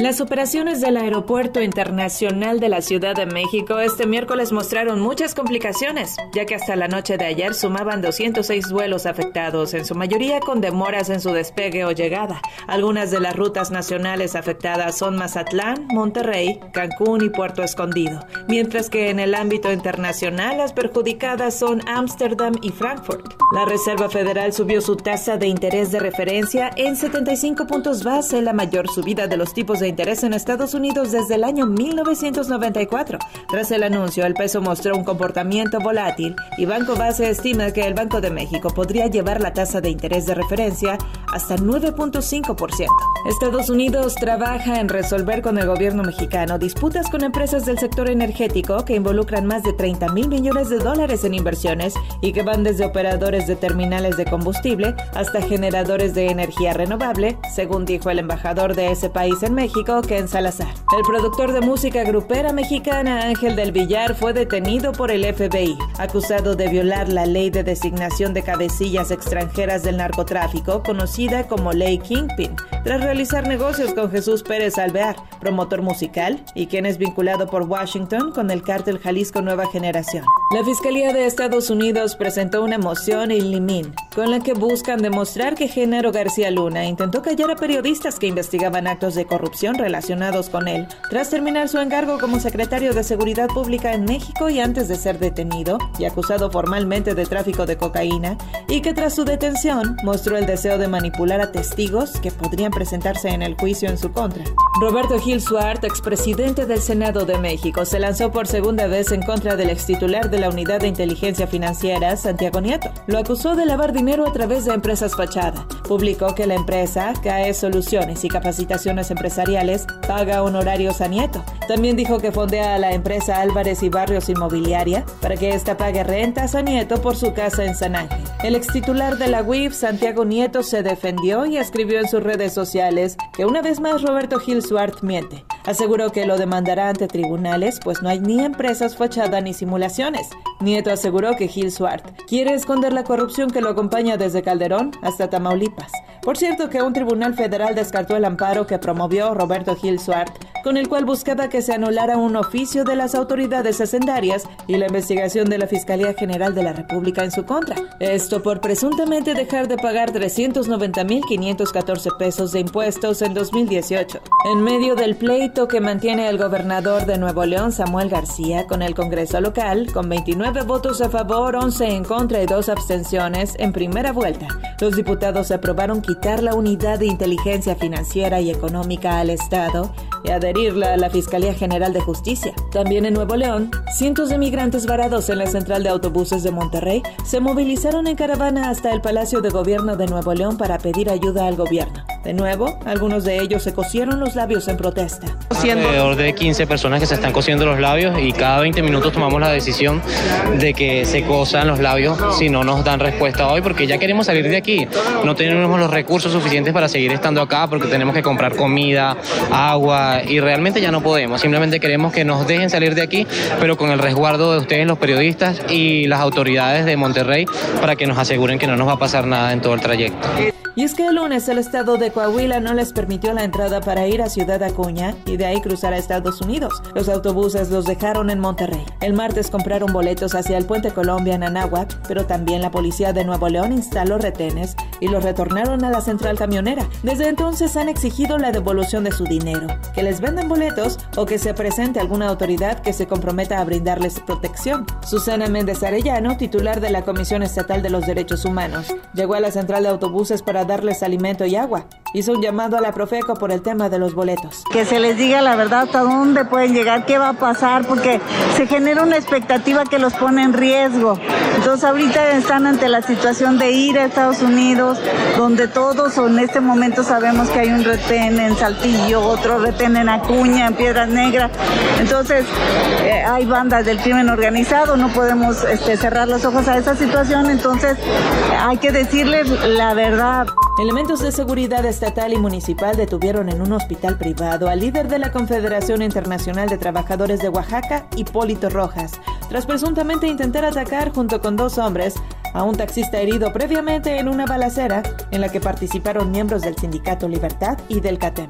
Las operaciones del Aeropuerto Internacional de la Ciudad de México este miércoles mostraron muchas complicaciones, ya que hasta la noche de ayer sumaban 206 vuelos afectados, en su mayoría con demoras en su despegue o llegada. Algunas de las rutas nacionales afectadas son Mazatlán, Monterrey, Cancún y Puerto Escondido, mientras que en el ámbito internacional las perjudicadas son Ámsterdam y Frankfurt. La Reserva Federal subió su tasa de interés de referencia en 75 puntos base, la mayor subida de los tipos de interés en Estados Unidos desde el año 1994. Tras el anuncio, el peso mostró un comportamiento volátil y Banco Base estima que el Banco de México podría llevar la tasa de interés de referencia hasta 9.5%. Estados Unidos trabaja en resolver con el gobierno mexicano disputas con empresas del sector energético que involucran más de 30 mil millones de dólares en inversiones y que van desde operadores de terminales de combustible hasta generadores de energía renovable, según dijo el embajador de ese país en México Ken Salazar. El productor de música grupera mexicana Ángel del Villar fue detenido por el FBI, acusado de violar la ley de designación de cabecillas extranjeras del narcotráfico, conocida como Ley Kingpin, tras realizar negocios con Jesús Pérez Alvear, promotor musical y quien es vinculado por Washington con el cártel Jalisco Nueva Generación. La Fiscalía de Estados Unidos presentó una moción in limín con la que buscan demostrar que Genaro García Luna intentó callar a periodistas que investigaban actos de corrupción relacionados con él, tras terminar su encargo como secretario de Seguridad Pública en México y antes de ser detenido y acusado formalmente de tráfico de cocaína, y que tras su detención mostró el deseo de manipular a testigos que podrían presentarse en el juicio en su contra. Roberto Gil Suart, expresidente del Senado de México, se lanzó por segunda vez en contra del extitular de la Unidad de Inteligencia Financiera, Santiago Nieto. Lo acusó de lavar dinero a través de empresas fachada. Publicó que la empresa, CAE Soluciones y Capacitaciones Empresariales, paga honorarios a Nieto. También dijo que fondea a la empresa Álvarez y Barrios Inmobiliaria para que ésta pague rentas a Nieto por su casa en San Ángel. El extitular de la UIF, Santiago Nieto, se defendió y escribió en sus redes sociales que una vez más Roberto Gil Suart miente. Aseguró que lo demandará ante tribunales, pues no hay ni empresas fachada ni simulaciones. Nieto aseguró que Gil Suart quiere esconder la corrupción que lo acompaña desde Calderón hasta Tamaulipas. Por cierto que un tribunal federal descartó el amparo que promovió Roberto Gil Suart, con el cual buscaba que se anulara un oficio de las autoridades hacendarias y la investigación de la Fiscalía General de la República en su contra. Esto por presuntamente dejar de pagar 390.514 pesos de impuestos en 2018. En medio del pleito que mantiene el gobernador de Nuevo León, Samuel García, con el Congreso local, con 29 votos a favor, 11 en contra y 2 abstenciones en primera vuelta, los diputados aprobaron quitar la unidad de inteligencia financiera y económica al Estado y adherirla a la Fiscalía General de Justicia. También en Nuevo León, cientos de migrantes varados en la central de autobuses de Monterrey se movilizaron en caravana hasta el Palacio de Gobierno de Nuevo León para pedir ayuda al gobierno. De nuevo, algunos de ellos se cosieron los labios en protesta. Alrededor de 15 personas que se están cosiendo los labios y cada 20 minutos tomamos la decisión de que se cosan los labios si no nos dan respuesta hoy porque ya queremos salir de aquí. No tenemos los recursos suficientes para seguir estando acá porque tenemos que comprar comida, agua y realmente ya no podemos. Simplemente queremos que nos dejen salir de aquí, pero con el resguardo de ustedes, los periodistas y las autoridades de Monterrey para que nos aseguren que no nos va a pasar nada en todo el trayecto. Y es que el lunes el estado de Coahuila no les permitió la entrada para ir a Ciudad Acuña y de ahí cruzar a Estados Unidos. Los autobuses los dejaron en Monterrey. El martes compraron boletos hacia el puente Colombia en Anáhuac, pero también la policía de Nuevo León instaló retenes y los retornaron a la central camionera. Desde entonces han exigido la devolución de su dinero, que les vendan boletos o que se presente alguna autoridad que se comprometa a brindarles protección. Susana Méndez Arellano, titular de la Comisión Estatal de los Derechos Humanos, llegó a la central de autobuses para darles alimento y agua. Hizo un llamado a la Profeco por el tema de los boletos. Que se les diga la verdad hasta dónde pueden llegar, qué va a pasar, porque se genera una expectativa que los pone en riesgo. Entonces ahorita están ante la situación de ir a Estados Unidos, donde todos en este momento sabemos que hay un retén en Saltillo, otro retén en Acuña, en Piedras Negras. Entonces eh, hay bandas del crimen organizado, no podemos este, cerrar los ojos a esa situación, entonces hay que decirles la verdad. Elementos de seguridad estatal y municipal detuvieron en un hospital privado al líder de la Confederación Internacional de Trabajadores de Oaxaca, Hipólito Rojas, tras presuntamente intentar atacar junto con dos hombres a un taxista herido previamente en una balacera en la que participaron miembros del Sindicato Libertad y del CATEM.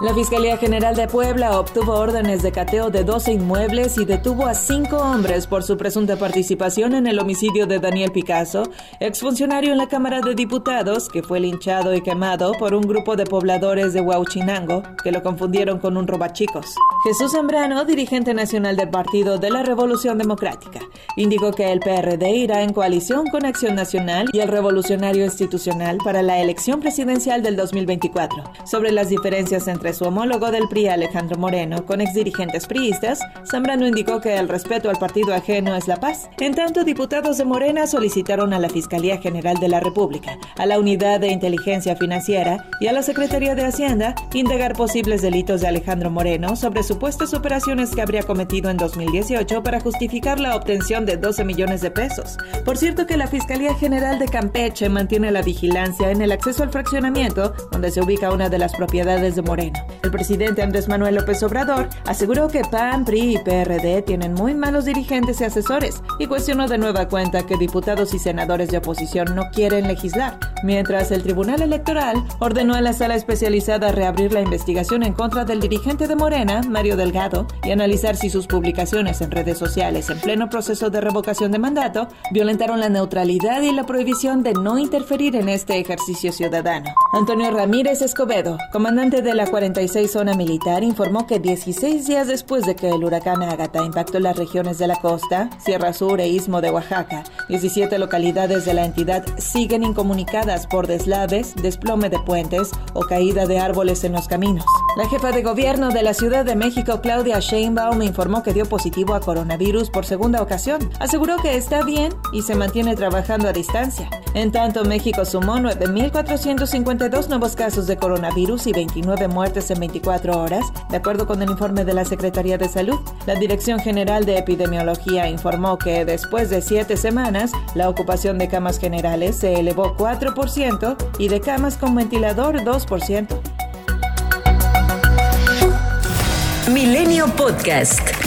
La Fiscalía General de Puebla obtuvo órdenes de cateo de 12 inmuebles y detuvo a cinco hombres por su presunta participación en el homicidio de Daniel Picasso, exfuncionario en la Cámara de Diputados, que fue linchado y quemado por un grupo de pobladores de Huauchinango que lo confundieron con un robachicos. Jesús Zambrano, dirigente nacional del Partido de la Revolución Democrática, indicó que el PRD irá en coalición con Acción Nacional y el Revolucionario Institucional para la elección presidencial del 2024. Sobre las diferencias entre su homólogo del PRI Alejandro Moreno con exdirigentes priistas, Zambrano indicó que el respeto al partido ajeno es la paz. En tanto, diputados de Morena solicitaron a la Fiscalía General de la República, a la Unidad de Inteligencia Financiera y a la Secretaría de Hacienda indagar posibles delitos de Alejandro Moreno sobre supuestas operaciones que habría cometido en 2018 para justificar la obtención de 12 millones de pesos. Por cierto que la Fiscalía General de Campeche mantiene la vigilancia en el acceso al fraccionamiento donde se ubica una de las propiedades de Moreno. El presidente Andrés Manuel López Obrador aseguró que PAN, PRI y PRD tienen muy malos dirigentes y asesores y cuestionó de nueva cuenta que diputados y senadores de oposición no quieren legislar, mientras el Tribunal Electoral ordenó a la sala especializada reabrir la investigación en contra del dirigente de Morena, Mario Delgado, y analizar si sus publicaciones en redes sociales en pleno proceso de revocación de mandato violentaron la neutralidad y la prohibición de no interferir en este ejercicio ciudadano. Antonio Ramírez Escobedo, comandante de la 46 Zona Militar informó que 16 días después de que el huracán Ágata impactó las regiones de la costa, Sierra Sur e Istmo de Oaxaca, 17 localidades de la entidad siguen incomunicadas por deslaves, desplome de puentes o caída de árboles en los caminos. La jefa de gobierno de la Ciudad de México, Claudia Sheinbaum, informó que dio positivo a coronavirus por segunda ocasión. Aseguró que está bien y se mantiene trabajando a distancia. En tanto, México sumó 9.452 nuevos casos de coronavirus y 29 muertes en 24 horas, de acuerdo con el informe de la Secretaría de Salud. La Dirección General de Epidemiología informó que después de siete semanas, la ocupación de camas generales se elevó 4% y de camas con ventilador 2%. Milenio Podcast.